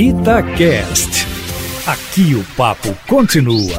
Itacast. Aqui o papo continua.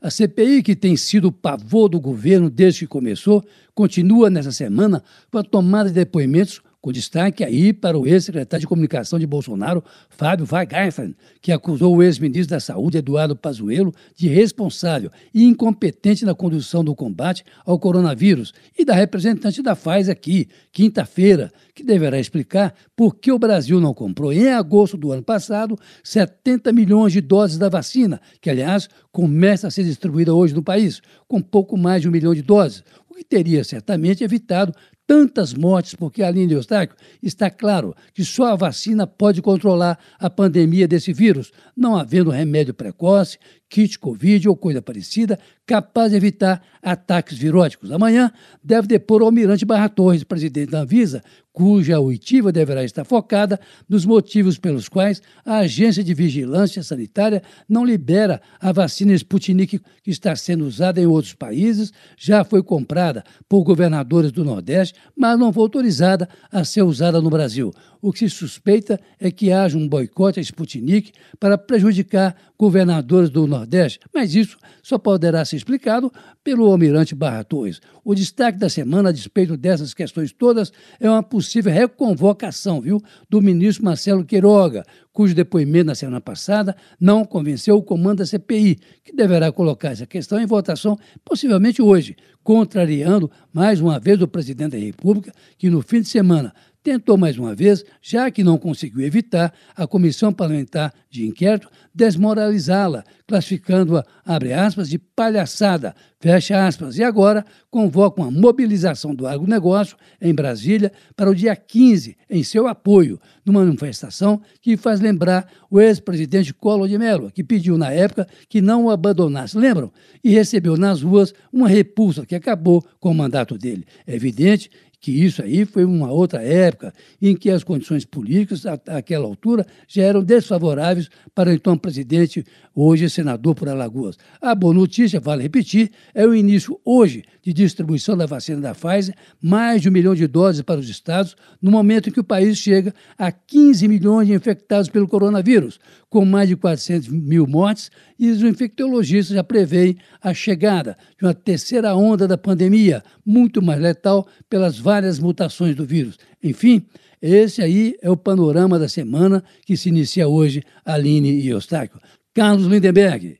A CPI, que tem sido o pavor do governo desde que começou, continua nessa semana com a tomada de depoimentos com destaque aí para o ex-secretário de comunicação de Bolsonaro, Fábio Weingarten, que acusou o ex-ministro da Saúde, Eduardo Pazuello, de responsável e incompetente na condução do combate ao coronavírus, e da representante da Pfizer aqui, quinta-feira, que deverá explicar por que o Brasil não comprou em agosto do ano passado 70 milhões de doses da vacina, que, aliás, começa a ser distribuída hoje no país, com pouco mais de um milhão de doses, o que teria certamente evitado tantas mortes, porque além de Eustáquio, está claro que só a vacina pode controlar a pandemia desse vírus, não havendo remédio precoce, kit Covid ou coisa parecida, capaz de evitar ataques viróticos. Amanhã deve depor o almirante Barra Torres, presidente da Anvisa, cuja oitiva deverá estar focada nos motivos pelos quais a Agência de Vigilância Sanitária não libera a vacina Sputnik que está sendo usada em outros países, já foi comprada por governadores do Nordeste, mas não foi autorizada a ser usada no Brasil. O que se suspeita é que haja um boicote à Sputnik para prejudicar governadores do Nordeste, mas isso só poderá ser explicado pelo almirante Barra Torres. O destaque da semana, a despeito dessas questões todas, é uma possível reconvocação viu, do ministro Marcelo Queiroga, cujo depoimento na semana passada não convenceu o comando da CPI, que deverá colocar essa questão em votação possivelmente hoje, contrariando mais uma vez o presidente da República, que no fim de semana tentou mais uma vez, já que não conseguiu evitar, a Comissão Parlamentar de Inquérito desmoralizá-la, classificando-a, abre aspas, de palhaçada, fecha aspas, e agora convoca uma mobilização do agronegócio em Brasília para o dia 15, em seu apoio, numa manifestação que faz lembrar o ex-presidente Collor de Mello, que pediu na época que não o abandonasse, lembram? E recebeu nas ruas uma repulsa que acabou com o mandato dele. É evidente que isso aí foi uma outra época em que as condições políticas, àquela altura, já eram desfavoráveis para o então presidente, hoje senador por Alagoas. A boa notícia, vale repetir, é o início hoje de distribuição da vacina da Pfizer, mais de um milhão de doses para os estados, no momento em que o país chega a 15 milhões de infectados pelo coronavírus, com mais de 400 mil mortes, e os infectologistas já preveem a chegada de uma terceira onda da pandemia, muito mais letal pelas várias mutações do vírus. Enfim, esse aí é o panorama da semana que se inicia hoje, Aline e Eustáquio. Carlos Lindenberg,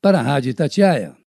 para a Rádio Itatiaia.